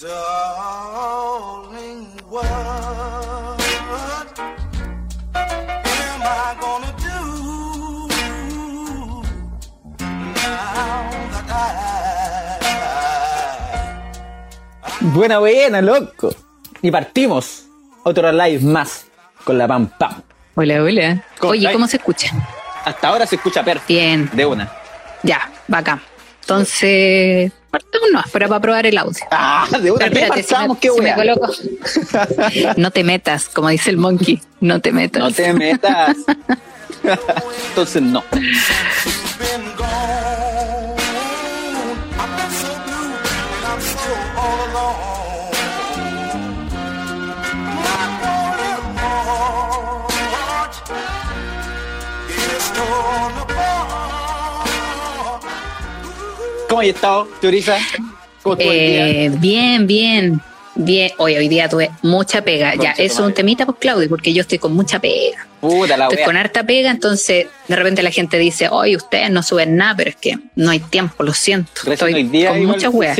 Darling, what am I gonna do now that I Buena, buena, loco. Y partimos. Otro live más con la pam pam. Hola, hola. ¿Cómo Oye? ¿cómo se escucha? Hasta ahora se escucha perfecto. Bien, De una. ya, bacán. Entonces, partamos no, fuera para probar el audio. Ah, de una. Pero ¿Qué espérate, si pasamos? Qué coloco. No te metas, como dice el monkey. No te metas. No te metas. Entonces no. ¿Cómo has estado, Teoriza? ¿Cómo? Eh, bien, bien. Bien, hoy, hoy día tuve mucha pega. Concha ya, eso es un temita, pues Claudio, porque yo estoy con mucha pega. Puta la Estoy wea. con harta pega, entonces de repente la gente dice, oye, ustedes no suben nada, pero es que no hay tiempo, lo siento. Recién Estoy hoy día con muchas weas.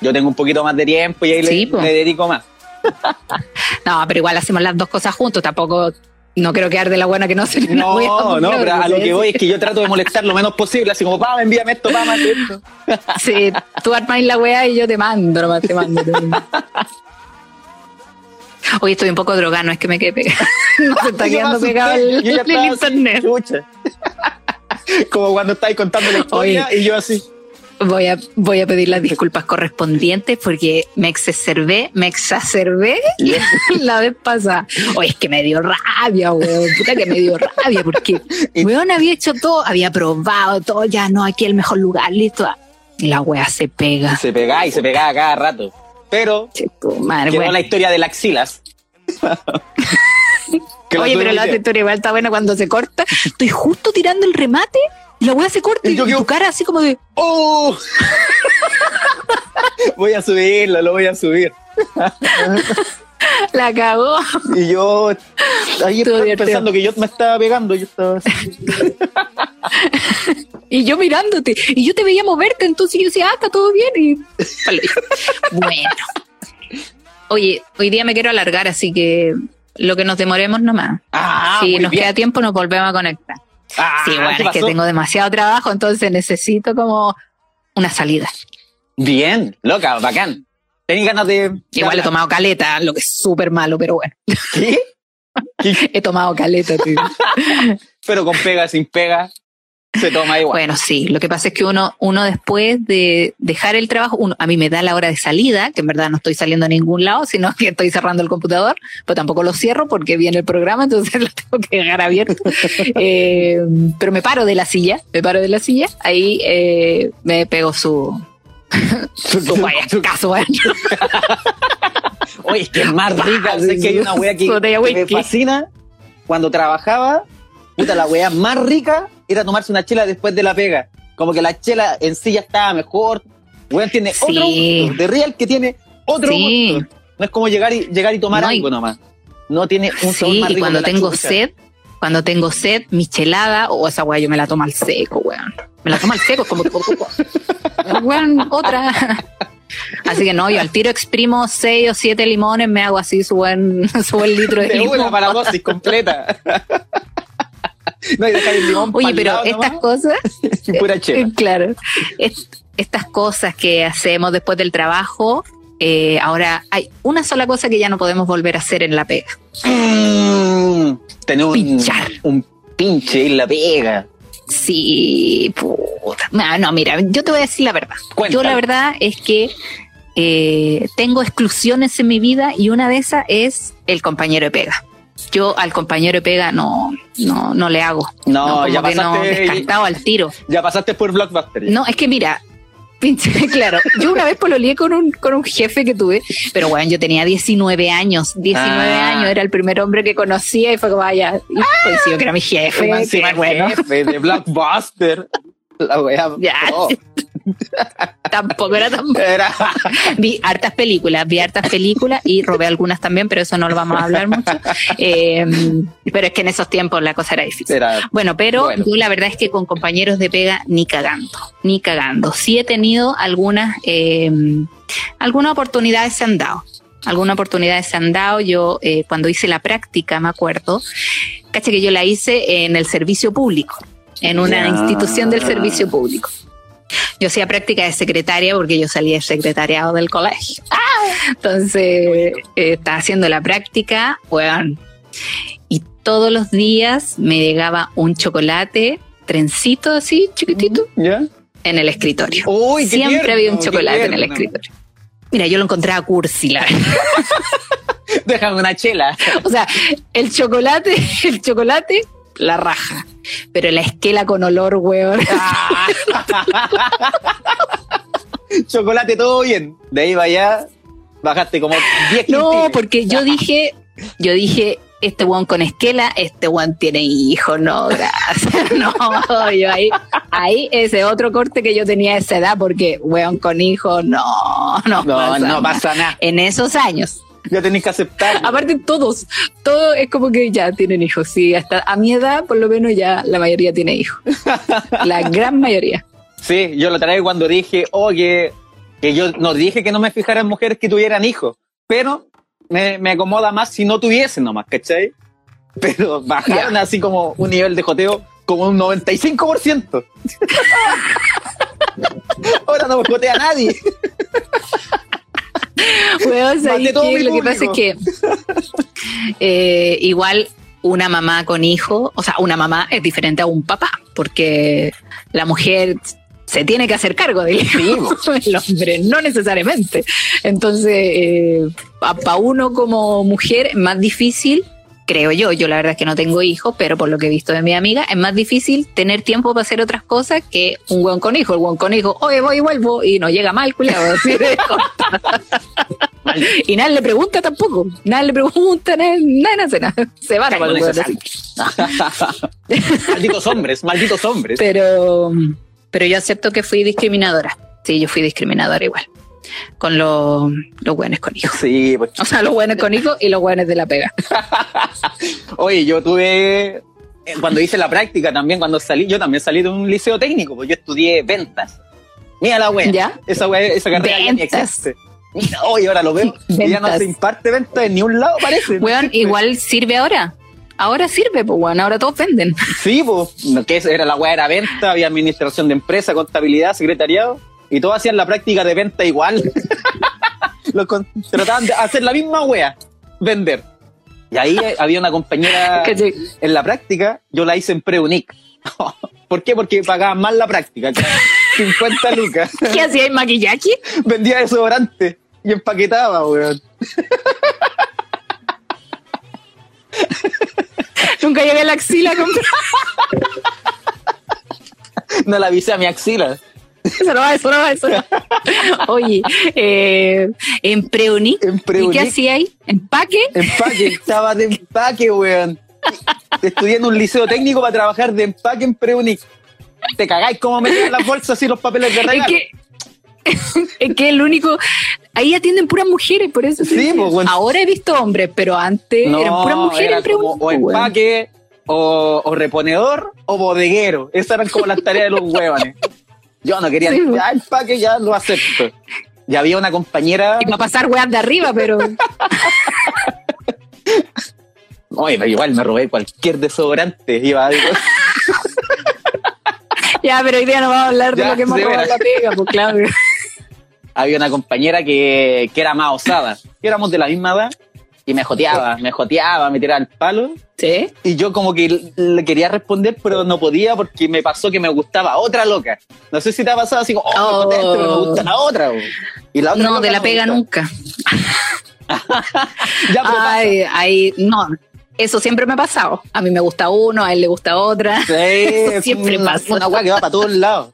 Yo tengo un poquito más de tiempo y ahí Sí, le dedico más. No, pero igual hacemos las dos cosas juntos, tampoco no creo quedar de la buena que no se No, no, pero a lo que voy es que yo trato de molestar lo menos posible, así como, pam, envíame esto, pam, haz esto. Sí, tú armas la weá y yo te mando, nomás te mando. te mando. Hoy estoy un poco drogada, no es que me quede pegado. No se está quedando pegado el, el internet. Como cuando estáis contando la historia y yo así. Voy a, voy a pedir las disculpas correspondientes porque me exacerbé, me exacerbé la vez pasada. Oye, es que me dio rabia, weón. Puta que me dio rabia porque, weón, había hecho todo, había probado todo, ya no, aquí el mejor lugar, listo. Y la wea se pega. Se pegaba y se pegaba cada rato. Pero madre, quedó bueno. la historia de la axilas. Oye, pero la que- historia igual está buena cuando se corta. Estoy justo tirando el remate y la weá se corta Y y, yo tu cara así como de, ¡Oh! voy a subirlo, lo voy a subir. la cagó. Y yo ahí estaba pensando que yo me estaba pegando. Yo estaba así. Y yo mirándote. Y yo te veía moverte, entonces yo decía, ah, está todo bien. Y vale. bueno. Oye, hoy día me quiero alargar, así que lo que nos demoremos nomás. Ah, si nos bien. queda tiempo, nos volvemos a conectar. Ah, sí, bueno, ¿qué es que tengo demasiado trabajo, entonces necesito como una salida. Bien, loca, bacán. ¿Tenés ganas de. Igual he tomado caleta, lo que es súper malo, pero bueno. ¿Qué? ¿Qué? He tomado caleta, tío. Pero con pega, sin pega, se toma igual. Bueno, sí, lo que pasa es que uno, uno después de dejar el trabajo, uno, a mí me da la hora de salida, que en verdad no estoy saliendo a ningún lado, sino que estoy cerrando el computador, pero tampoco lo cierro porque viene el programa, entonces lo tengo que dejar abierto. Eh, pero me paro de la silla, me paro de la silla, ahí eh, me pego su... su vaya. Oye, es que es más rica. Es que hay una wea que, Botella que me fascina. Cuando trabajaba, puta, la wea más rica era tomarse una chela después de la pega. Como que la chela en sí ya estaba mejor. Weón tiene Sí. otro gusto. De Real que tiene otro Sí. gusto. No es como llegar y, llegar y tomar No, y- algo nomás. No tiene un Sí, más y rico cuando que la tengo chucha. sed, cuando tengo sed, michelada, o esa weá yo me la tomo al seco, weón. Me la tomo al seco, es como, weón, otra. Así que no, yo al tiro exprimo seis o siete limones, me hago así su buen, su buen litro de De una limón. para dosis completa. no, y dejar el limón Oye, pero lado estas nomás cosas, y pura chela. eh, claro, es- estas cosas que hacemos después del trabajo, eh, ahora hay una sola cosa que ya no podemos volver a hacer en la pega. Mm, tener un, Pinchar. un pinche en la pega. Sí, puta. No, no, mira, yo te voy a decir la verdad. Cuéntame. Yo la verdad es que eh, tengo exclusiones en mi vida y una de esas es el compañero de pega. Yo al compañero pega no, no, no le hago. No, como ya que no, pasaste- descartado al tiro. Ya pasaste por Blockbuster. No, es que mira, pinche, claro, yo una vez pololeé con un, con un jefe que tuve, pero bueno, yo tenía 19 años, 19 Ah. años, era el primer hombre que conocía y fue como, vaya, y coincidió que era mi jefe, qué encima bueno. jefe de Blockbuster. La wea. Ya. oh. Tampoco era tan Era. Vi hartas películas, vi hartas películas y robé algunas también, pero eso no lo vamos a hablar mucho. Eh, pero es que en esos tiempos la cosa era difícil. era Bueno, pero Bueno. yo la verdad es que con compañeros de pega ni cagando, ni cagando. Sí he tenido algunas, eh, algunas oportunidades se han dado. Algunas oportunidades se han dado. Yo eh, cuando hice la práctica, me acuerdo, caché que yo la hice en el servicio público, en una institución del servicio público. Yo hacía práctica de secretaria porque yo salía de secretariado del colegio. Entonces, eh, estaba haciendo la práctica. Y todos los días me llegaba un chocolate, trencito así, chiquitito, ¿Ya? en el escritorio. Uy, Siempre tierno, había un chocolate en el escritorio. Mira, yo lo encontraba cursi, la verdad. Déjame una chela. O sea, el chocolate, el chocolate, la raja. Pero la esquela con olor, weón. Chocolate, todo bien. De ahí va allá, bajaste como 10 No, porque yo dije, yo dije, este weón con esquela, este weón tiene hijo, no, gracias. No, yo ahí, ahí ese otro corte que yo tenía a esa edad, porque weón con hijo, no, no, No, pasa no nada. pasa nada. En esos años. Ya tenés que aceptar. Aparte todos, todo es como que ya tienen hijos. Sí, hasta a mi edad, por lo menos ya la mayoría tiene hijos. La gran mayoría. Sí, yo lo traje cuando dije, oh, que, yo no dije que no me fijara en mujeres que tuvieran hijos, pero me, me acomoda más si no tuviesen nomás, ¿cachai? Pero bajaron así como un nivel de joteo como un 95%. Ahora no me jotea nadie. Lo que pasa es que eh, igual una mamá con hijo, o sea, una mamá es diferente a un papá, porque la mujer se tiene que hacer cargo del hijo, el hombre no necesariamente. Entonces, para uno como mujer es más difícil, creo yo, yo la verdad es que no tengo hijos, pero por lo que he visto de mi amiga, es más difícil tener tiempo para hacer otras cosas que un buen con hijo. El buen con hijo, oye, voy y vuelvo, y no llega mal, culiado. y nadie le pregunta tampoco, nadie le pregunta, nadie, nadie hace nada. Se van a malditos hombres, malditos hombres. Pero, pero yo acepto que fui discriminadora. Sí, yo fui discriminadora igual. Con los, los buenos con hijos. Sí, pues. O sea, los buenos con hijos y los buenos de la pega. Oye, yo tuve, eh, cuando hice la práctica también, cuando salí, yo también salí de un liceo técnico, pues yo estudié ventas. Mira la wea. ¿Ya? Esa wea, esa carrera ya ni existe. Mira, hoy ahora lo veo. ya no se imparte ventas en ni un lado, parece. Weón, igual sirve ahora. Ahora sirve, pues, weón. Ahora todos venden. Sí, pues, que era la wea era venta, había administración de empresa, contabilidad, secretariado, y todos hacían la práctica de venta igual. Los trataban de hacer la misma wea, vender. Y ahí eh, había una compañera en la práctica, yo la hice en Preunic. ¿Por qué? Porque pagaban más la práctica. 50 lucas. ¿Qué hacía en maquillaje? Vendía desodorante y empaquetaba, weón. Nunca llegué a la axila a comprar. No la avisé a mi axila. Eso no va, eso no va, eso no va. Oye, eh, en Preunic. En ¿Y qué hacía ahí? ¿Empaque? Empaque, estaba de empaque, weón. Estudié en un liceo técnico para trabajar de empaque en Preunic. Te cagáis cómo metían las bolsas y los papeles de Es regalo. que, es que el único. Ahí atienden puras mujeres, por eso. Sí, pues, bueno. Ahora he visto hombres, pero antes No, eran puras mujeres era en Preunic, como o pues, empaque, o, o reponedor, o bodeguero. Esas eran como las tareas de los huevones. Yo no quería, Sí, pues. ya empaque ya lo acepto. Y había una compañera, Y para pasar weas de arriba, pero. oye, pero igual me robé cualquier desodorante. Iba algo. ya, pero hoy día no vamos a hablar de lo que hemos robado la pega, pues claro. había una compañera que, que era más osada. Que éramos de la misma edad. Y me joteaba, me joteaba, me tiraba el palo. ¿Sí? Y yo como que le quería responder, pero no podía porque me pasó que me gustaba otra loca. No sé si te ha pasado así como, oh, me Oh. este, pero me gusta la otra. Y la otra No, de la me pega gusta. nunca. Ya, Ay, ay, no. Eso siempre me ha pasado. A mí me gusta uno, a él le gusta otra. pasa. Sí, eso es siempre una, pasa. Una weá que va para todos lados.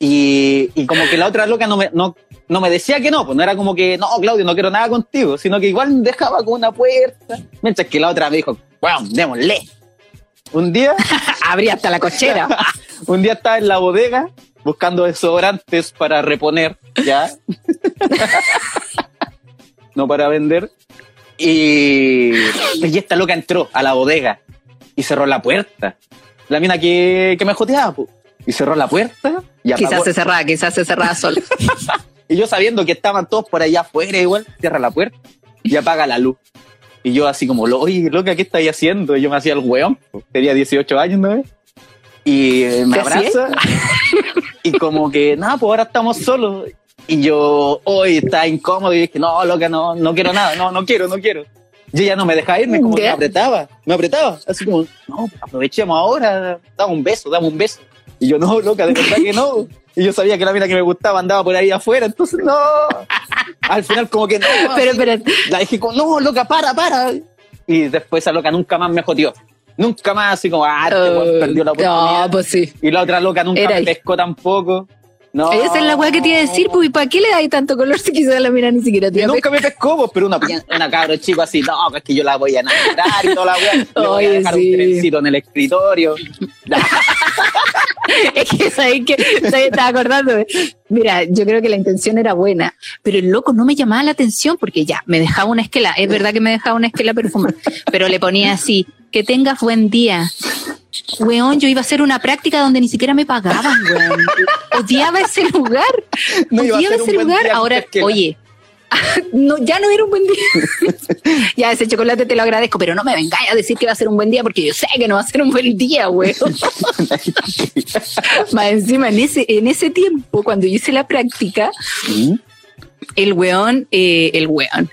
Y, y como que la otra loca no me, no, no me decía que no, pues no era como que, no, Claudio, no quiero nada contigo, sino que igual me dejaba con una puerta. Mientras que la otra me dijo, wow, démosle. Un día Abrí hasta la cochera. Un día estaba en la bodega buscando desodorantes para reponer, ¿ya? no para vender. Y, y esta loca entró a la bodega y cerró la puerta. La mina que, que me joteaba, po. Y cerró la puerta y apagó- Quizás se cerraba, quizás se cerraba solo. y yo sabiendo que estaban todos por allá afuera igual, cierra la puerta y apaga la luz. Y yo así como, oye, loca, ¿qué estáis haciendo? Y yo me hacía el weón, tenía 18 años, ¿no? Y eh, me abraza y como que, nada, pues ahora estamos solos. Y yo, hoy está incómodo y dije, no, loca, no, no quiero nada, no, no quiero, no quiero. Y ella no me dejaba irme, como que me Ya. apretaba, me apretaba, así como, no, aprovechemos ahora, dame un beso, dame un beso. Y yo, no, loca, de verdad que no. Y yo sabía que la mina que me gustaba andaba por ahí afuera, entonces no. Al final como que no. Pero, pero, la dije como, no, loca, para, para. Y después esa loca nunca más me joteó. Nunca más así como, ah, weón perdió la oportunidad. no, pues sí. Y la otra loca nunca Era me pescó tampoco. No. Esa es la weá que te iba a decir, pues, ¿y para qué le dais tanto color si quizás la mira ni siquiera te nunca me pescó, pues, pero una, una cabra chico así, no, es que yo la voy a enamorar y toda la weá. Le voy a dejar sí. un trencito en el escritorio. Es que sabes que estaba acordando. Mira, yo creo que la intención era buena, pero el loco no me llamaba la atención porque ya me dejaba una esquela. Es verdad que me dejaba una esquela perfumada, pero le ponía así: que tengas buen día. Weón, yo iba a hacer una práctica donde ni siquiera me pagaban, weón. Odiaba ese lugar. No Odiaba ese lugar. Ahora, oye. No, ya no era un buen día. ya ese chocolate te lo agradezco, pero no me vengáis a decir que va a ser un buen día porque yo sé que no va a ser un buen día, weón. Más encima, en ese, en ese tiempo, cuando yo hice la práctica, ¿Mm? el weón, eh, el weón,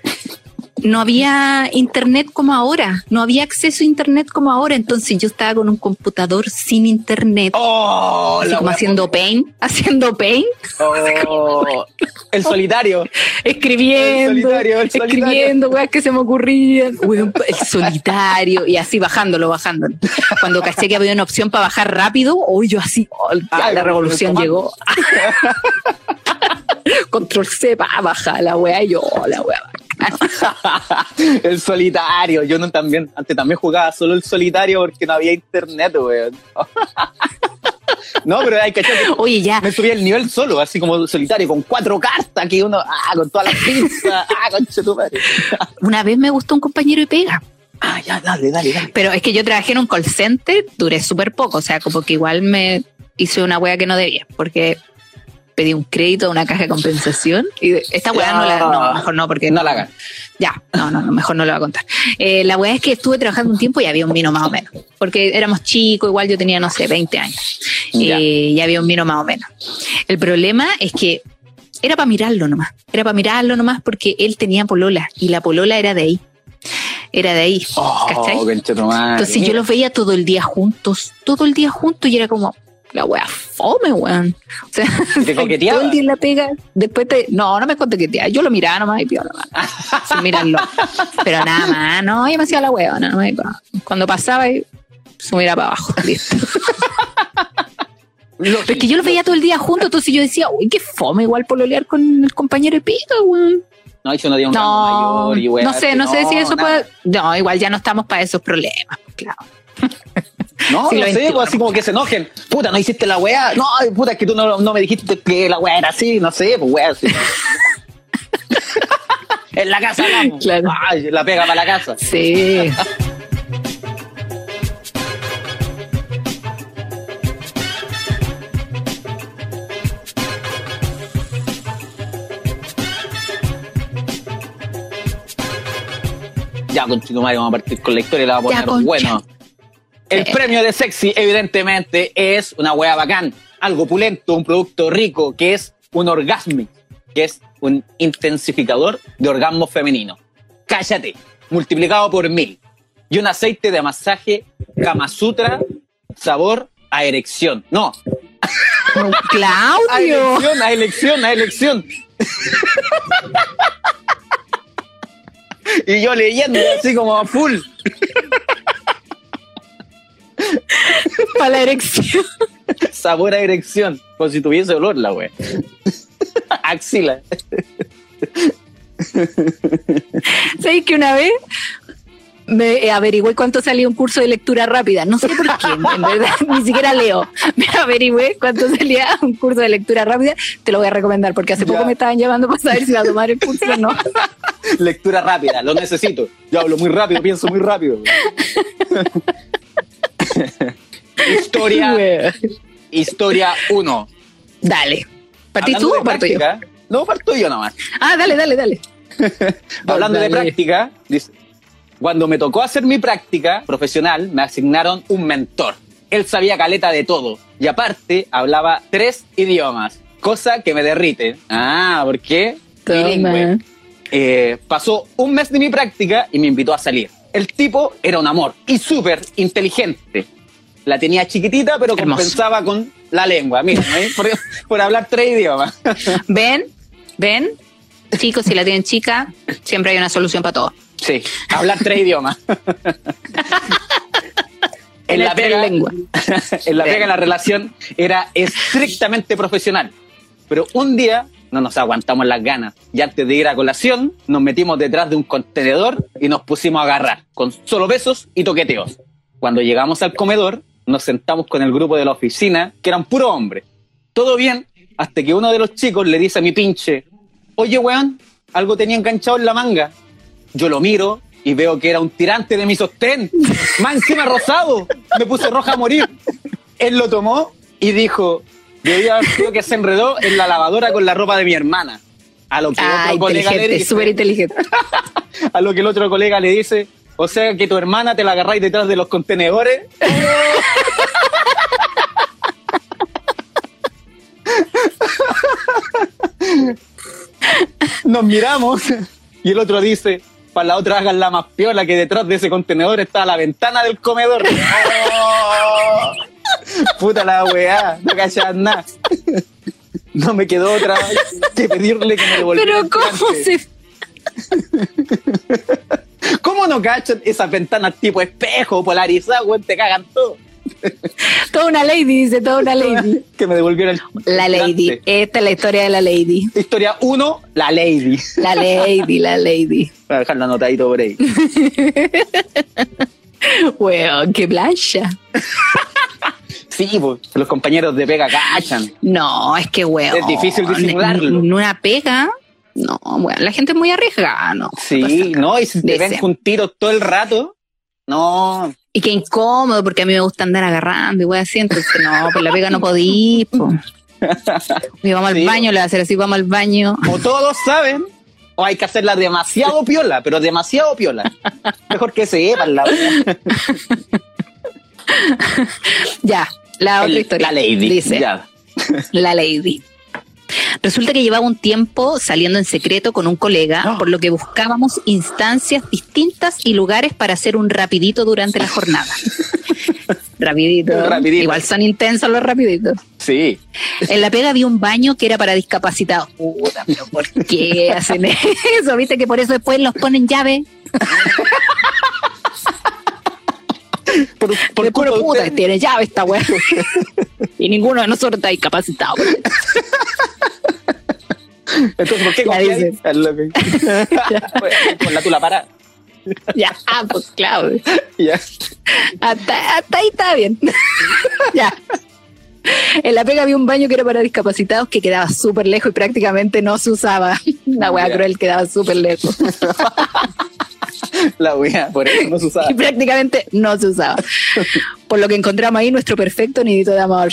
no había internet como ahora, no había acceso a internet como ahora, entonces yo estaba con un computador sin internet, Oh, así como haciendo paint, haciendo paint, Oh, el solitario. escribiendo, El solitario, el solitario. escribiendo, weas que se me ocurrían, el solitario, y así bajándolo, bajándolo. Cuando caché que había una opción para bajar rápido, hoy yo así, oh, ya Ay, la revolución llegó. Control C, baja la wea, y yo, oh, la wea. el solitario. Yo no también, antes también jugaba solo el solitario porque no había internet, weón. no, pero hay que Oye, ya, me subía el nivel solo, así como solitario, con cuatro cartas que uno, ah, con todas las pinzas, ah, conche tu madre. una vez me gustó un compañero de pega, Ah, ya, dale, dale, dale. pero es que yo trabajé en un call center, duré súper poco, o sea, como que igual me hice una wea que no debía, porque pedí un crédito a una caja de compensación y esta wea no la, no, mejor no, porque no la hagan. Ya, no, no, no, mejor no lo voy a contar. Eh, la weá es que estuve trabajando un tiempo y había un vino más o menos. Porque éramos chicos, igual yo tenía, no sé, 20 años. Ya. Eh, y había un vino más o menos. El problema es que era para mirarlo nomás. Era para mirarlo nomás porque él tenía polola y la polola era de ahí. Era de ahí. Oh, ¿Cachai? Entonces yo los veía todo el día juntos, todo el día juntos y era como, la wea fome, weón. O sea, ¿Te coqueteaba? todo el día en la pega, después te, no, no me coqueteaba, yo lo miraba nomás y piola, nomás, sin mirarlo. Pero nada más, no, yo me hacía la wea, no, cuando pasaba y se miraba para abajo, listo. Pero es que yo los veía todo el día juntos, entonces yo decía, uy, qué fome igual pololear con el compañero de weón. No, yo no tenía un No, mayor y weá, no sé, no, sé si eso nada. puede, no, igual ya no estamos para esos problemas, claro. No, Sí, no sé, pues, así como que se enojen. Puta, no hiciste la weá. No, puta, es que tú no, no me dijiste que la weá era así, no sé, pues weá. así. en la casa vamos. Claro. Ay, la pega para la casa. Sí. Ya, con Chico Mario, vamos a partir con la historia y la vamos a poner concha. El Sí. premio de sexy, evidentemente, es una weá bacán, algo pulento, un producto rico, que es un orgasmo, que es un intensificador de orgasmo femenino. Cállate, multiplicado por mil. Y un aceite de masaje Kama Sutra, sabor a erección. No, a Claudio. elección, a elección, a elección. y yo leyendo así como a full. Para la erección. Sabor a erección. Como si tuviese olor la wea. Axila. ¿Sabes que una vez me eh, averigüé cuánto salía un curso de lectura rápida. No sé por qué, en verdad, ni siquiera leo. Me averigüé cuánto salía un curso de lectura rápida. Te lo voy a recomendar porque hace Ya. poco me estaban llamando para saber si iba a tomar el curso o no. Lectura rápida, lo necesito. Yo hablo muy rápido, pienso muy rápido. historia, historia 1. Dale. ¿Partís tú o parto yo? No, parto yo nomás. Ah, dale, dale, dale. Hablando de práctica, dice, cuando me tocó hacer mi práctica profesional, me asignaron un mentor. Él sabía caleta de todo y aparte hablaba tres idiomas, cosa que me derrite. Ah, ¿por qué? Eh, pasó un mes de mi práctica y me invitó a salir. El tipo era un amor y súper inteligente. La tenía chiquitita, pero Hermoso. compensaba con la lengua. Mira, ¿eh? por, por hablar tres idiomas. Ven, ven. Chicos, si la tienen chica, siempre hay una solución para todo. Sí, hablar tres idiomas. en, la pega, lenguas. en la pega la relación era estrictamente profesional. Pero un día no nos aguantamos las ganas y antes de ir a colación nos metimos detrás de un contenedor y nos pusimos a agarrar con solo besos y toqueteos. Cuando llegamos al comedor nos sentamos con el grupo de la oficina que eran puro hombres. Todo bien hasta que uno de los chicos le dice a mi pinche, oye weón, algo tenía enganchado en la manga. Yo lo miro y veo que era un tirante de mi sostén. Más encima rosado. Me puse roja a morir. Él lo tomó y dijo, debía haber sido que se enredó en la lavadora con la ropa de mi hermana. A lo que Ah, otro colega le dice, súper inteligente. a lo que el otro colega le dice, o sea que tu hermana te la agarráis detrás de los contenedores. Nos miramos y el otro dice, para la otra hagan la más piola que detrás de ese contenedor está la ventana del comedor. ¡Oh! Puta la weá, no cachas nada. No me quedó otra que pedirle que me devolviera Pero ¿cómo se...? ¿Cómo no cachan esas ventanas tipo espejo, polarizadas, weón? Te cagan todo. Toda una lady, dice, toda una lady. Que me devolviera el. La lady. Esta es la historia de la lady. Historia 1, la lady. La lady, la lady. Voy a dejar la notadito por ahí. Weón, qué plancha. Sí, pues, los compañeros de pega cachan. No, es que weón. Es difícil disimularlo. En una pega, no, weón, la gente es muy arriesgada, ¿no? Sí, no, y si te ven juntitos todo el rato, no. Y qué incómodo, porque a mí me gusta andar agarrando y weón así, entonces no, por la pega no podí, po. Y vamos al baño, le va a hacer así, vamos al baño. O todos saben, o hay que hacerla demasiado piola, pero demasiado piola. Mejor que sepan la Ya, la otra El- historia. La lady. Dice, Ya. la lady. Resulta que llevaba un tiempo saliendo en secreto con un colega, por lo que buscábamos instancias distintas y lugares para hacer un rapidito durante la jornada. rapidito. Igual son intensos los rapiditos. Sí. En la pega había un baño que era para discapacitados. Puta, pero ¿por qué hacen eso? ¿Viste que por eso después los ponen llave? Por, por puro puta, usted. tiene llave esta weá. y ninguno de nosotros está discapacitado. Entonces, ¿por qué confiáis? dices. Es lo que- Con la tula para. ya, ah, pues claro. Ya. Hasta, hasta ahí está bien. ya. En la pega había un baño que era para discapacitados que quedaba súper lejos y prácticamente no se usaba. La weá Ya. cruel quedaba súper lejos. La wea, por eso no se usaba. y prácticamente no se usaba. Por lo que encontramos ahí nuestro perfecto nidito de amor.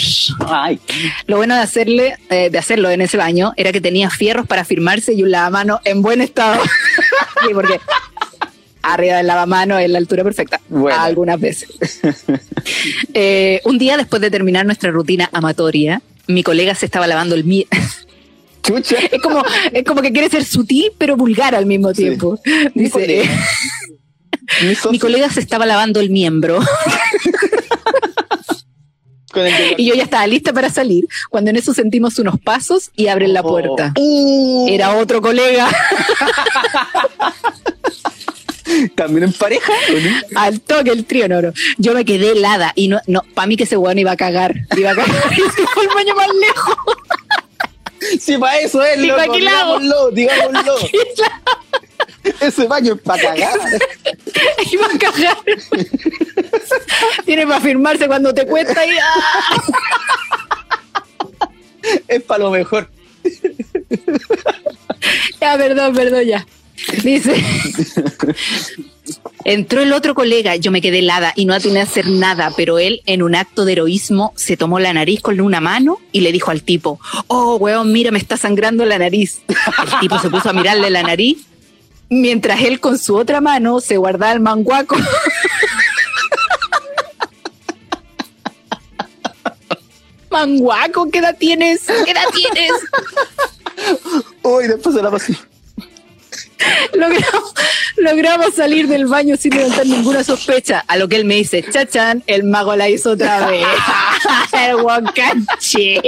Ay, Lo bueno de hacerle, eh, de hacerlo en ese baño era que tenía fierros para firmarse y un lavamano en buen estado. sí, porque arriba del lavamano es la altura perfecta. Bueno. Algunas veces. Eh, un día después de terminar nuestra rutina amatoria, mi colega se estaba lavando el mie chucha. es como es como que quiere ser sutil pero vulgar al mismo tiempo. Mi Dice, colega. Mi socio mi colega se estaba lavando el miembro el y yo ya estaba lista para salir cuando en eso sentimos unos pasos y abren la Oh. puerta. Uh, Era otro colega. ¿También en pareja? ¿o no? Al toque el trío, no, no. Yo me quedé helada y no, no, para mí que ese weón iba a cagar. Iba a cagar y se fue al baño más lejos. Sí, para eso es, ¿Y loco, pa' digámoslo, digámoslo. Ese baño es para cagar. y va a cagar. Tiene para firmarse cuando te cuesta y ¡ah! Es para lo mejor. Ya, perdón, perdón, ya. Dice. Entró el otro colega, yo me quedé helada y no atiné a hacer nada, pero él, en un acto de heroísmo, se tomó la nariz con una mano y le dijo al tipo, oh, weón, mira, me está sangrando la nariz. El tipo se puso a mirarle la nariz, mientras él con su otra mano se guardaba el manguaco. Manguaco, ¿qué edad tienes? ¿Qué edad tienes? Uy, después se la pasé. Logramos, logramos salir del baño sin levantar ninguna sospecha. A lo que él me dice, chachán, el mago la hizo otra vez. el guacache.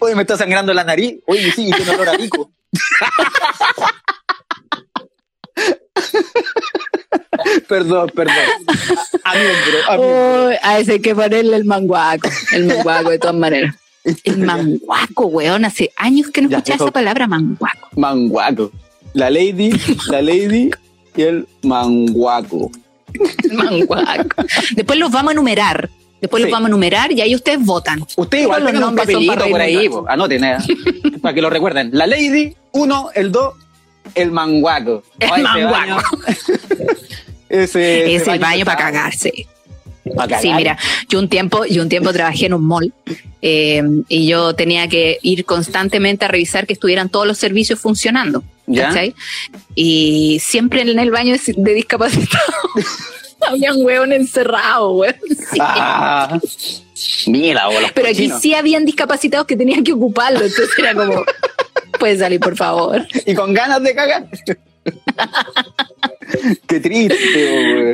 Oye, me está sangrando la nariz. Oye, sí, tiene olor a pico. perdón, perdón. A a miembro. Uy, a ese hay que ponerle el manguaco. El manguaco, de todas maneras. El manguaco, weón. Hace años que no Ya, escuchaba esa palabra, manguaco. Manguaco. La lady, la lady y el manguaco. Manguaco. Después los vamos a enumerar. Después los vamos a enumerar y ahí ustedes votan. Usted igual Los un nombres son para papelito por ahí, po. anoten, eh, para que lo recuerden. La lady, uno, el dos, el manguaco. El Ay, manguaco. ese, Es el baño para cagarse. Sí, mira, yo un tiempo, yo un tiempo trabajé en un mall eh, y yo tenía que ir constantemente a revisar que estuvieran todos los servicios funcionando. ¿Ya? ¿cachai? Y siempre en el baño de, discapacitados habían hueón encerrados, weón. Sí. Ah, mira, o los Pero aquí sí habían discapacitados que tenían que ocuparlo, entonces era como, puedes salir, por favor. Y con ganas de cagar. Qué triste,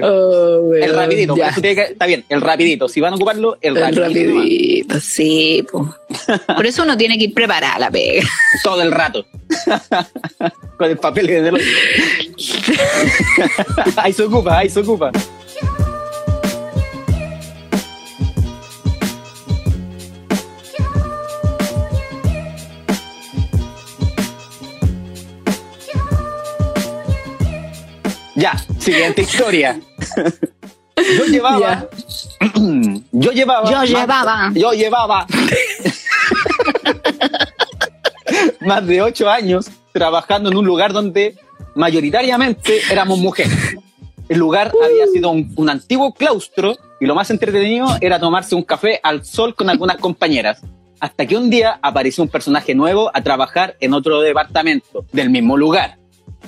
weón. Oh, El rapidito, ya. eso tiene que- está bien, el rapidito. Si van a ocuparlo, el, El rapidito. rapidito, sí. po. Por eso uno tiene que ir preparada la pega. Todo el rato. Con el papel que de ahí se ocupa, ahí se ocupa. Siguiente historia. Yo llevaba. Yo llevaba. Yo más- llevaba. Yo llevaba. más de ocho años trabajando en un lugar donde mayoritariamente éramos mujeres. El lugar había sido un, un antiguo claustro y lo más entretenido era tomarse un café al sol con algunas compañeras. Hasta que un día apareció un personaje nuevo a trabajar en otro departamento del mismo lugar.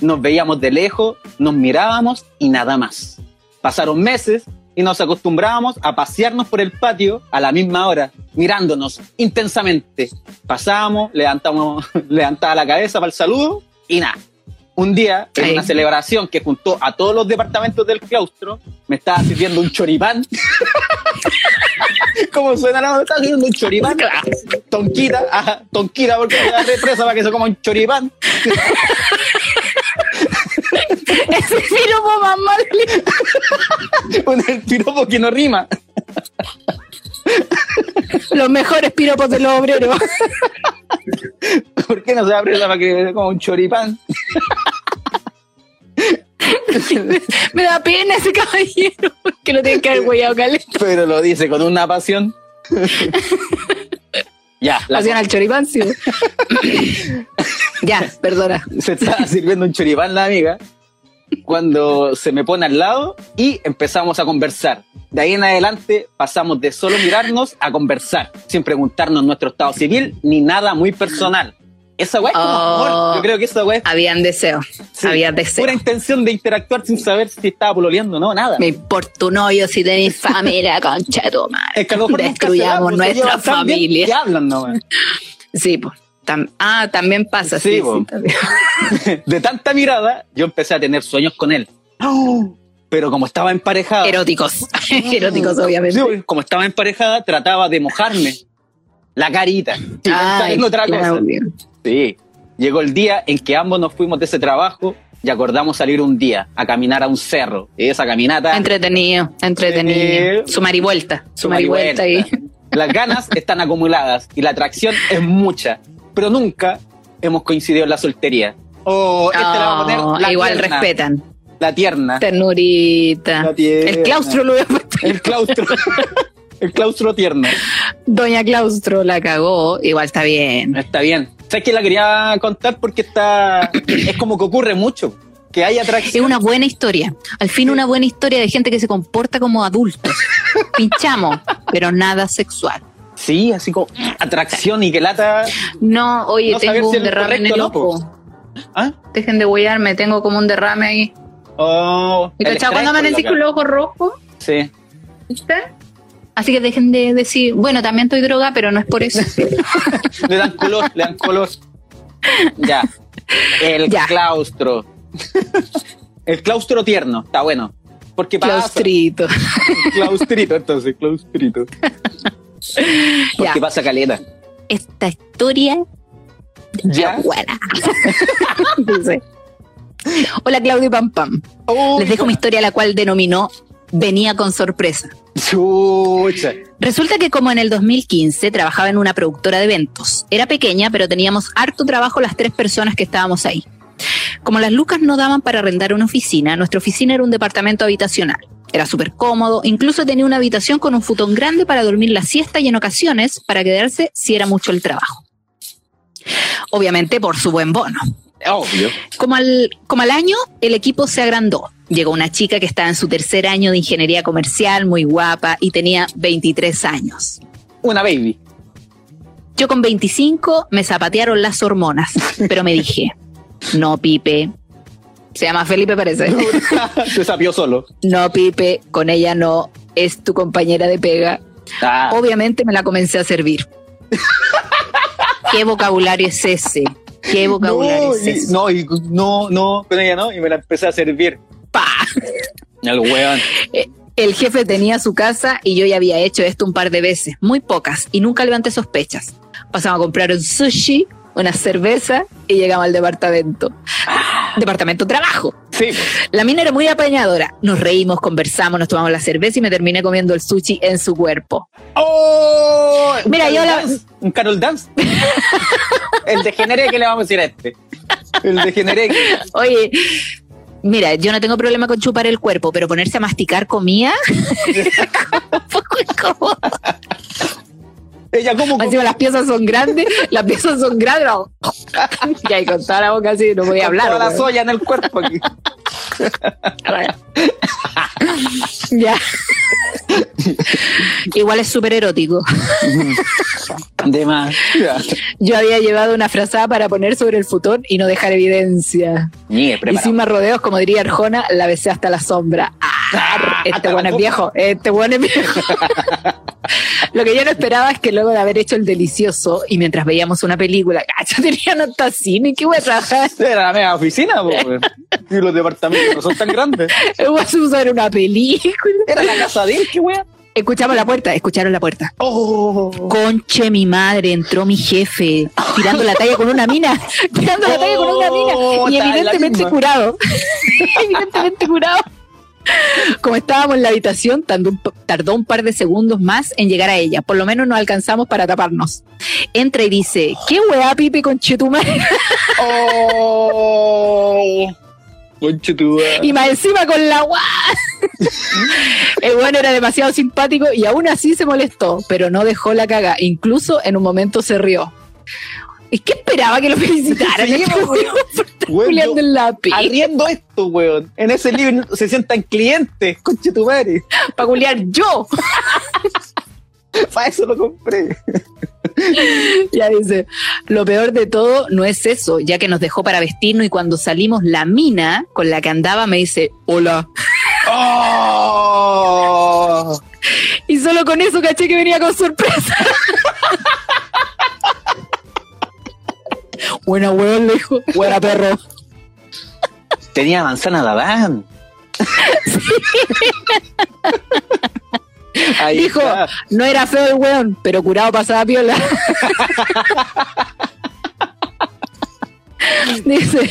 Nos veíamos de lejos, nos mirábamos y nada más. Pasaron meses y nos acostumbrábamos a pasearnos por el patio a la misma hora, mirándonos intensamente. Pasábamos, levantamos, levantaba la cabeza para el saludo y nada. Un día, en una celebración que juntó a todos los departamentos del claustro, me estaba sirviendo un choripán. ¿Cómo suena la Me estaba sirviendo un choripán. Tonquita, ajá, tonquita porque me da represa para que se coma un choripán. Ese piropo más mal. Con el piropo que no rima. Los mejores piropos de los obreros. ¿Por qué no se da presa para que se coma un choripán? Me da pena ese caballero que lo tiene que haber huellado caleta. Pero lo dice con una pasión. ya, la Hacían al choripán, sí. ya, perdona. se estaba sirviendo un choripán la amiga cuando se me pone al lado y empezamos a conversar. De ahí en adelante pasamos de solo mirarnos a conversar, sin preguntarnos nuestro estado civil ni nada muy personal. Esa weá es como Oh. amor. Yo creo que esa weá Habían deseo. sí, Había deseo. pura intención de interactuar sin saber si estaba pololeando o no, nada. Me importa un hoyo si tenéis familia, concha de tu madre. Es que a lo mejor nunca se da, Destruyamos pues, nuestra familia. que hablan nomás. Sí, pues. Tam- ah, también pasa. Sí, Sí, sí, también. De tanta mirada, yo empecé a tener sueños con él. Pero como estaba emparejada, Eróticos. Eróticos, obviamente. Sí, como estaba emparejada, trataba de mojarme la carita. Y Ay, otra cosa. Sí. Llegó el día en que ambos nos fuimos de ese trabajo y acordamos salir un día a caminar a un cerro. Y esa caminata. Entretenido, entretenido. Eh, su marivuelta. Su suma y ahí. vuelta. Las ganas están acumuladas y la atracción es mucha, pero nunca hemos coincidido en la soltería. O este le vamos a poner Oh, la igual tierna, respetan. La tierna. Ternurita. La tierna. El claustro lo voy a poner. El claustro. el claustro tierno. Doña Claustro la cagó. Igual está bien. Está bien. ¿Sabes que la quería contar? Porque está. es como que ocurre mucho. Que hay Es atracción. una buena historia. Al fin, una buena historia de gente que se comporta como adultos. Pinchamos, pero nada sexual. Sí, así como atracción y que lata. No, oye, No tengo un es derrame en el no, ojo. ¿Ah? Dejen de huearme, tengo como un derrame ahí. Oh, ¿Y el cachai cuando amanecí con ojos rojos? que- Sí. ¿Viste? Así que dejen de decir, bueno, también estoy droga, pero no es por eso. Le dan color, le dan color. Ya. El Ya. claustro. El claustro tierno, está bueno. Porque pasa. Claustrito. Claustrito, entonces, claustrito. Porque Ya. pasa caleta. Esta historia Ya. buena. Dice. Hola Claudio Pam Pam. Oh, Les dejo mi historia la cual denominó Venía con sorpresa. Chucha. Resulta que como en el 2015 trabajaba en una productora de eventos. Era pequeña, pero teníamos harto trabajo las tres personas que estábamos ahí. Como las lucas no daban para arrendar una oficina, nuestra oficina era un departamento habitacional. Era súper cómodo, incluso tenía una habitación con un futón grande para dormir la siesta y en ocasiones para quedarse si era mucho el trabajo. Obviamente por su buen bono. Obvio. Como al, como al año, el equipo se agrandó. Llegó una chica que estaba en su tercer año de ingeniería comercial, muy guapa, y tenía 23 años. Una baby. Yo con 25 me zapatearon las hormonas, pero me dije, no, Pipe. Se llama Felipe, parece. Se sapió solo. No, Pipe, con ella no. Es tu compañera de pega. Ah, Obviamente me la comencé a servir. ¿Qué vocabulario es ese? ¿Qué vocabulario no, es y, ese? no, y no, no, con ella no, y me la empecé a servir. Pa. El weón. El jefe tenía su casa y yo ya había hecho esto un par de veces, muy pocas, y nunca levanté sospechas. Pasamos a comprar un sushi, una cerveza y llegamos al departamento. Departamento trabajo. Sí. La mina era muy apañadora. Nos reímos, conversamos, nos tomamos la cerveza y me terminé comiendo el sushi en su cuerpo. ¡Oh! Mira, yo la-. Un Carol Dance. El degeneré que le vamos a decir a este. El degeneré. Oye, mira, yo no tengo problema con chupar el cuerpo, pero ponerse a masticar comida. Ella como Encima las piezas son grandes, las piezas son grandes. no. Y ahí con toda la boca así no podía con hablar. toda la soya en el cuerpo aquí. Ya. Igual es súper erótico. De más. Yo había llevado una frazada para poner sobre el futón y no dejar evidencia. Y sin más rodeos, como diría Arjona, la besé hasta la sombra. Ah, este hasta buen la es viejo, este buen es viejo. Lo que yo no esperaba es que luego de haber hecho el delicioso y mientras veíamos una película, cacho, tenían hasta cine, qué voy a trabajar. Era la mega oficina. Y los departamentos no son tan grandes. Voy a usar una película. Era la casa de él, qué weón. Escuchamos la puerta, escucharon la puerta. Oh. Conche mi madre, entró mi jefe, tirando la talla con una mina, tirando la talla con una mina, Oh, y la evidentemente curado, evidentemente curado. Como estábamos en la habitación, tardó un, tardó un par de segundos más en llegar a ella, por lo menos nos alcanzamos para taparnos. Entra y dice, ¿qué weá, Pipe, con chetumare? Oh. Y más encima con la guá. El bueno era demasiado simpático y aún así se molestó, pero no dejó la caga. Incluso en un momento se rió. ¿Y qué esperaba que lo felicitaran? Sí, weón en la. Arriendo esto, weón. En ese libro se sientan clientes, conche tu madre. Para culiar yo. Para eso lo compré. Ya dice, lo peor de todo no es eso, ya que nos dejó para vestirnos y cuando salimos la mina con la que andaba me dice, hola. Oh. Y solo con eso caché que venía con sorpresa. Buena weón, le dijo. Buena perro. Tenía manzana de Adán. Ahí Dijo, está. no era feo el weón, pero curado pasaba piola. Dice,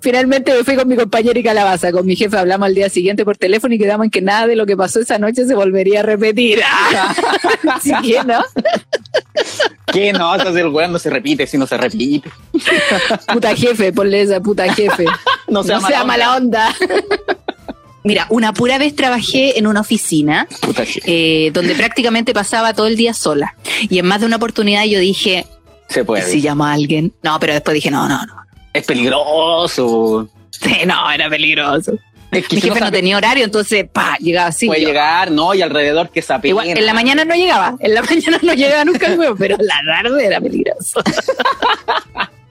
finalmente me fui con mi compañera y calabaza. Con mi jefe hablamos al día siguiente por teléfono y quedamos en que nada de lo que pasó esa noche se volvería a repetir. Así que, ¿no? ¿Qué no? Entonces el weón no se repite, si no se repite. Puta jefe, ponle esa puta jefe. No sea, no sea mala onda. Mira, una pura vez trabajé en una oficina Puta eh, donde prácticamente pasaba todo el día sola. Y en más de una oportunidad yo dije, Se puede. si llamo a alguien. No, pero después dije, no, no, no. Es peligroso. Sí, no, era peligroso. Es que Mi no jefe no tenía horario, entonces, pa, llegaba así. puede yo- llegar, ¿no? Y alrededor que se apena. Igual, en la mañana no llegaba, en la mañana no llegaba nunca el huevo, pero en la tarde era peligroso.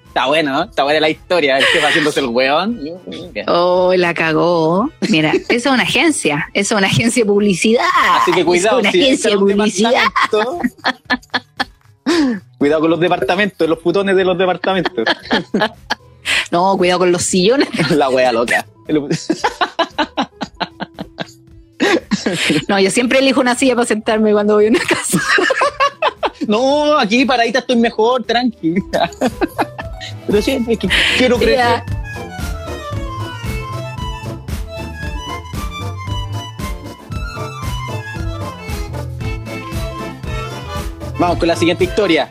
Está bueno, ¿no? Está buena la historia. El va haciéndose el weón. Oh, la cagó. Mira, eso es una agencia, eso es una agencia de publicidad. Así que cuidado. Es una si agencia de publicidad. cuidado con los departamentos, los putones de los departamentos. No, cuidado con los sillones. La wea loca. No, yo siempre elijo una silla para sentarme cuando voy a una casa. No, aquí paradita estoy mejor, tranquila. Pero sí, es que quiero crecer. Ya. Vamos con la siguiente historia.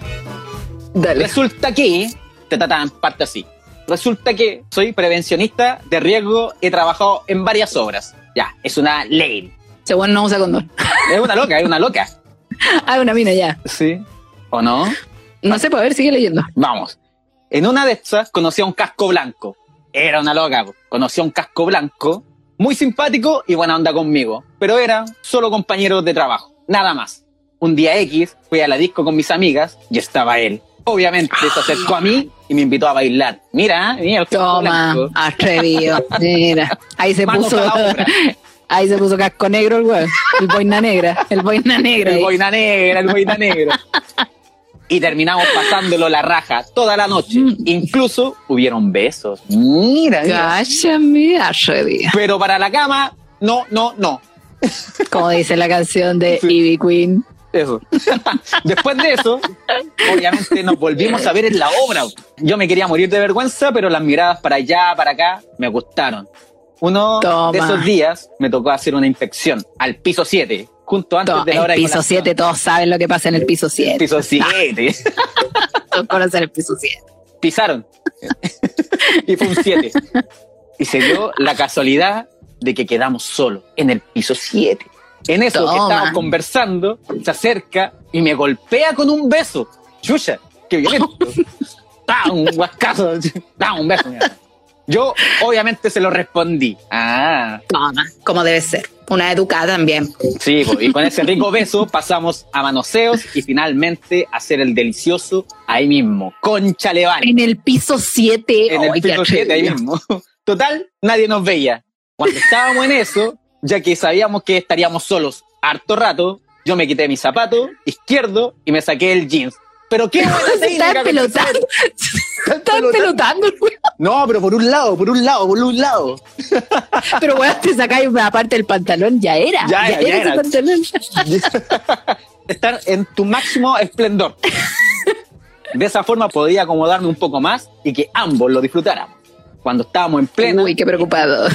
Dale. Resulta que, te tratan parte así. Resulta que soy prevencionista de riesgo, he trabajado en varias obras. Ya, es una ley. Según no usa condón. Es una loca, es una loca. Ah, una mina ya. Sí. ¿O no? No sé, pues a ver, sigue leyendo. Vamos. En una de estas conocí a un casco blanco. Era una loca. po. Conocí a un casco blanco, muy simpático y buena onda conmigo. Pero era solo compañeros de trabajo. Nada más. Un día X fui a la disco con mis amigas y estaba él. Obviamente se acercó a mí y me invitó a bailar. Mira, mira el Toma, blanco. atrevido. Mira, ahí se Manos puso. Ahí se puso casco negro el weón. El boina negra. El boina negra. El ahí. boina negra, el boina negro. Y terminamos pasándolo la raja toda la noche. Mm. Incluso hubieron besos. Mira, mira. Cállame, atrevido. Pero para la cama, no, no, no. Como dice la canción de Sí. Ivy Queen. Eso. Después de eso, obviamente nos volvimos a ver en la obra. Yo me quería morir de vergüenza, pero las miradas para allá, para acá, me gustaron. Uno Toma. de esos días me tocó hacer una inspección al piso 7, justo antes To- de la hora el piso colación. 7, todos saben lo que pasa en el piso 7. Piso 7. Todos conocen el piso 7. Pisaron. y fue un 7. Y se dio la casualidad de que quedamos solos en el piso 7. En eso que Toma. estábamos conversando, se acerca y me golpea con un beso. Chucha, qué violento. Un guascazo. Un beso. mira. Yo, obviamente, se lo respondí. Ah, Toma, como debe ser. Una educada también. sí, pues, y con ese rico beso pasamos a manoseos y finalmente a hacer el delicioso ahí mismo. Concha Levane. En el piso 7. en el piso 7 ahí mismo. Total, nadie nos veía. Cuando estábamos en eso, ya que sabíamos que estaríamos solos harto rato, yo me quité mi zapato izquierdo y me saqué el jeans. Pero qué buena Se está técnica, pelotando. Están pelotando. No, pero por un lado, por un lado, por un lado. Pero bueno, te sacáis una parte del pantalón, ya era. Ya era, ya ese era. pantalón. Estar en tu máximo esplendor. De esa forma podría acomodarme un poco más y que ambos lo disfrutáramos. Cuando estábamos en plena, Uy, qué preocupado.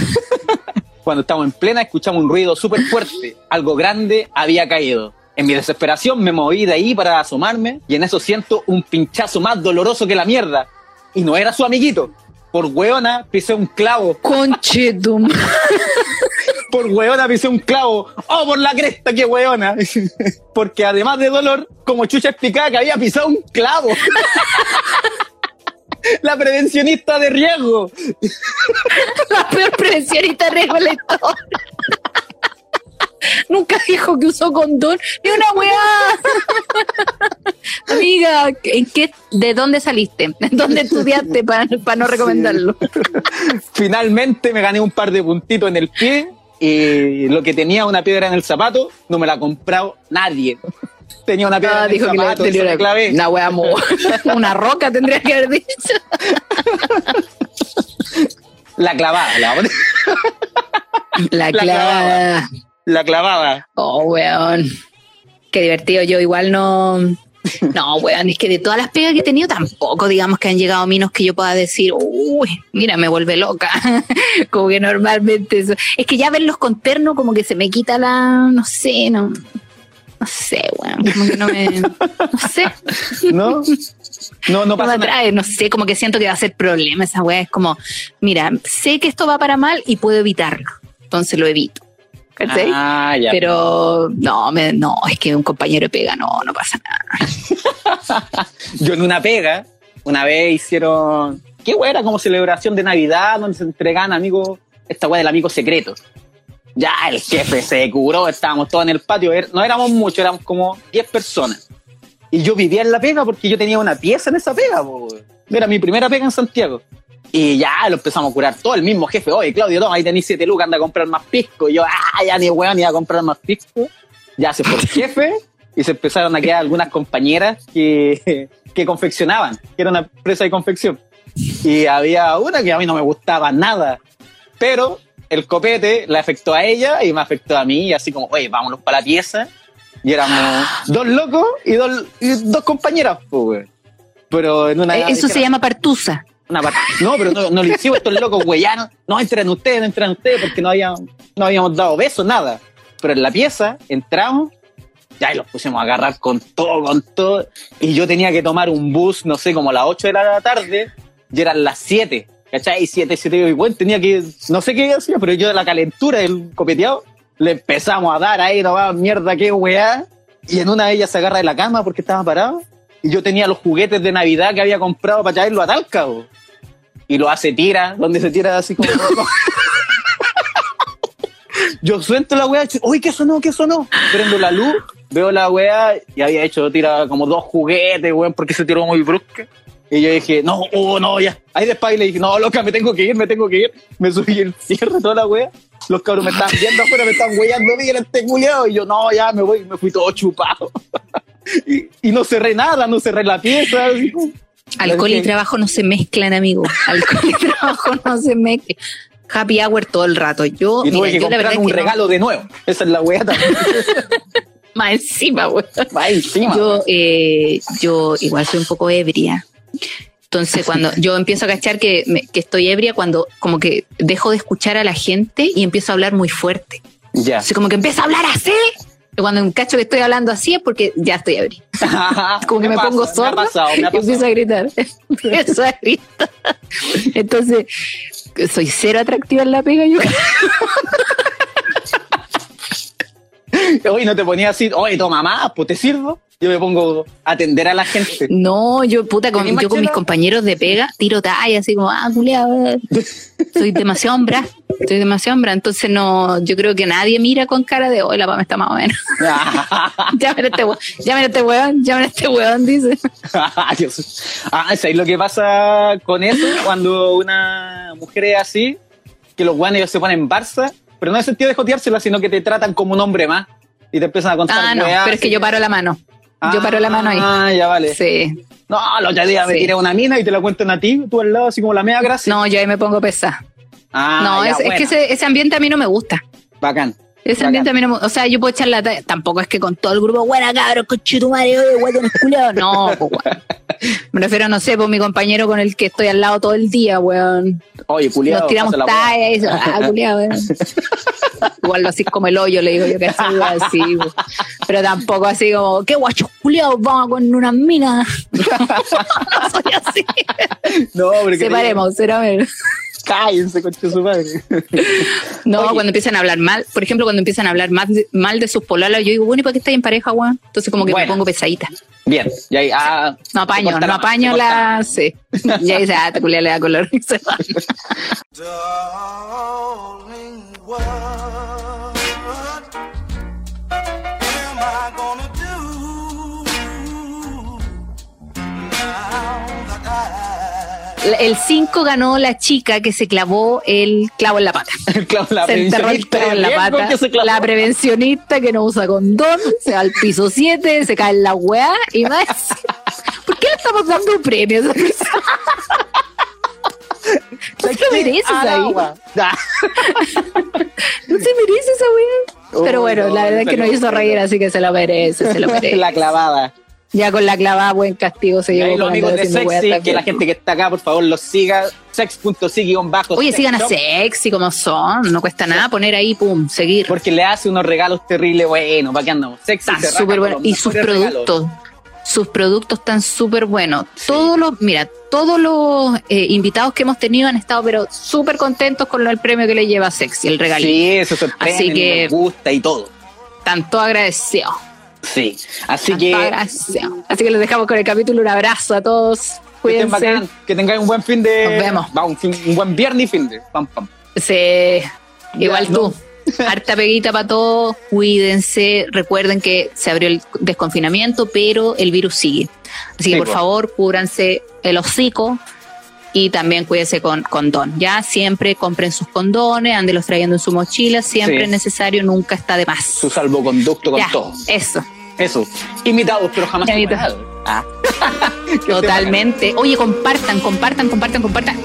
Cuando estábamos en plena, escuchamos un ruido súper fuerte. Algo grande había caído. En mi desesperación me moví de ahí para asomarme y en eso siento un pinchazo más doloroso que la mierda. Y no era su amiguito. Por hueona pisé un clavo. Conchetum. Por hueona pisé un clavo. ¡Oh, por la cresta, qué hueona! Porque además de dolor, como chucha explicaba que había pisado un clavo. La prevencionista de riesgo. La peor prevencionista de riesgo de la historia. Nunca dijo que usó condón. Ni una weá. Amiga, ¿en qué, ¿de dónde saliste? ¿Dónde estudiaste para no recomendarlo? Finalmente me gané un par de puntitos en el pie y lo que tenía una piedra en el zapato no me la ha comprado nadie. Tenía una piedra Ah, en el dijo que le tenía una, una mo- Una roca tendría que haber dicho. La clavada, la, La La clavada. la clavada. Oh, weón. Qué divertido. Yo igual no. No, weón, es que de todas las pegas que he tenido, tampoco digamos que han llegado minos que yo pueda decir, uy, mira, me vuelve loca. como que normalmente eso. Es que ya verlos con terno, como que se me quita la. No sé, no. No sé, weón. Como que no me. No sé. ¿No? No, no pasa nada. no sé, como que siento que va a ser problema esa weá. Es como, mira, sé que esto va para mal y puedo evitarlo. Entonces lo evito. ¿Cachai? Ah, ya. Pero no, me, no, es que un compañero pega, no, no pasa nada. Yo en una pega, una vez hicieron. ¿Qué weá era? Como celebración de Navidad, donde se entregaban amigos. Esta weá del amigo secreto. Ya el jefe se curó, estábamos todos en el patio. er- No éramos muchos, éramos como 10 personas. Y yo vivía en la pega porque yo tenía una pieza en esa pega. po. Era mi primera pega en Santiago. Y ya lo empezamos a curar todo, el mismo jefe. Oye, Claudio, toma, ahí tenés 7 lucas, anda a comprar más pisco. Y yo, ah, ya ni weón, ni a comprar más pisco. Ya se fue el jefe y se empezaron a quedar algunas compañeras que, que confeccionaban, que era una empresa de confección. Y había una que a mí no me gustaba nada, pero el copete le afectó a ella y me afectó a mí, y así como, oye, vámonos para la pieza. Y éramos dos locos y dos, y dos compañeras, pues, güey. Pero en una. Eh, Eso se llama partusa. una No, pero no, no lo hicimos estos locos, güey. Ya no, no entran ustedes, no entran ustedes, porque no, había, no habíamos dado besos, nada. Pero en la pieza entramos, ya y los pusimos a agarrar con todo, con todo. Y yo tenía que tomar un bus, no sé, como a las 8 de la tarde, y eran las 7. ¿Cachai? 7, 7 y bueno, tenía que, no sé qué hacía, pero yo de la calentura del copeteado, le empezamos a dar ahí, no va, mierda, qué weá. Y en una de ellas se agarra de la cama porque estaba parado. Y yo tenía los juguetes de Navidad que había comprado para traerlo a Talca. Y lo hace tira, donde se tira así como. yo suelto la weá, uy, ¿qué sonó? ¿Qué sonó? Prendo la luz, veo la weá y había hecho tira como dos juguetes, weón, porque se tiró muy brusca. Y yo dije, no, oh, no, ya. Ahí después le dije, no, loca, me tengo que ir, me tengo que ir. Me subí el cierre, toda la weá. Los cabros me estaban viendo afuera, me estaban weyando, mira este culiao. Y yo, no, ya me voy, me fui todo chupado. y, y no cerré nada, no cerré la pieza. así Alcohol y trabajo no se mezclan, amigo. Alcohol y trabajo no se mezclan. Happy hour todo el rato. Yo, Y tuve mira, que yo la verdad comprar es un que no. regalo de nuevo. Esa es la weá también. más encima, güey. Va encima. Yo, eh, yo igual soy un poco ebria. Entonces, cuando yo empiezo a cachar que, me- que estoy ebria, cuando como que dejo de escuchar a la gente y empiezo a hablar muy fuerte. Ya. Así como que empiezo a hablar así. Cuando un cacho que estoy hablando así es porque ya estoy ebria. Como que me, pongo Me sorda me y empiezo a gritar. empiezo a gritar. Entonces, soy cero atractiva en la pega. Yo Hoy no te ponía así, oye, toma más, pues te sirvo. Yo me pongo a atender a la gente. No, yo puta, con, ¿Tenés yo con mis compañeros de pega tiro talla, así como, ah, culiao, eh. soy demasiado hombra, soy demasiado hombra, entonces no, yo creo que nadie mira con cara de, hoy la pama está más o menos. llámale a este weón, llámale a este weón, llámale a este weón, dice. Dios. Ah, ¿sabes lo que pasa con eso? Cuando una mujer es así, que los guanes se ponen Barça, pero no en el sentido de joteársela, sino que te tratan como un hombre más y te empiezan a contar Ah, no, weas, pero es que yo paro la mano. Yo paro la mano ahí. Ah, ya vale. Sí. No, el otro día me Sí. tiré una mina y te la cuentan a ti, tú al lado, así como la media gracia. No, yo ahí me pongo pesada. Ah, no, ya, es, es que ese, ese ambiente a mí no me gusta. Bacán. Ese ambiente no me O sea, yo puedo echar la talla. Tampoco es que con todo el grupo, buena cabros, conchetumare, oye, guayones culiados. No, pues, weón. Me refiero, no sé, por mi compañero con el que estoy al lado todo el día, weón. Oye, culiado. Nos tiramos talla y eso, ah, culiado, weón. Igual lo así como el hoyo, le digo yo que así, así. weón. Pero tampoco así como, qué guachos culiados, vamos con unas minas. Soy así. No, pero que Separemos, separemos. Cállense, conche su madre. No, Oye. cuando empiezan a hablar mal, por ejemplo, cuando empiezan a hablar mal de, mal de sus pololas, yo digo, bueno, ¿y para qué estáis en pareja, weón? Entonces como que Bueno. me pongo pesadita. Bien, y ahí, ah, No apaño, no la- apaño la... Sí. Y ahí dice, ah, te culia le da color. Y se va. El 5 ganó la chica que se clavó el clavo en la pata. El clavo- la se enterró el clavo en la pata. La prevencionista que no usa condón, se va al piso 7, se cae en la weá y más. ¿Por qué le estamos dando premios a esa persona? No se merece Al esa agua. Ah. No se merece esa weá. Pero bueno, no, la verdad es que nos hizo reír, así que se lo merece, se lo merece. La clavada. Ya con la clavada, buen castigo se llevó. los amigos de Sexy, que la gente que está acá, por favor, los siga. Sex.sigi-bajo. Oye, sigan a sexy como son, no cuesta nada poner ahí, pum, seguir. Porque le hace unos regalos terribles buenos. ¿Para qué andamos? Sexy Está súper bueno. Y sus regalos. productos, sus productos están súper buenos. Todos los, mira, todos los eh, invitados que hemos tenido han estado, pero súper contentos con el premio que le lleva Sexy, el regalito. Sí, eso sorprende, Así que- nos gusta y todo. Están todos agradecidos. Sí. Así Están que. Así que les dejamos con el capítulo. Un abrazo a todos. que Cuídense. bacán, que tengáis un buen fin de. Nos vemos. Va, un, fin- un buen viernes y fin de. Pam, pam. Sí, igual Ya, tú. Harta peguita para todos, cuídense, recuerden que se abrió el desconfinamiento, pero el virus sigue. Así que Sí, por po. favor, cúbranse el hocico y también cuídense con condón. Ya siempre compren sus condones, los trayendo en su mochila, siempre Sí. es necesario, nunca está de más. Su salvoconducto con Ya, todo. eso, Eso. Imitados, pero jamás Imitados. Ah. totalmente. Oye, compartan, compartan, compartan, compartan.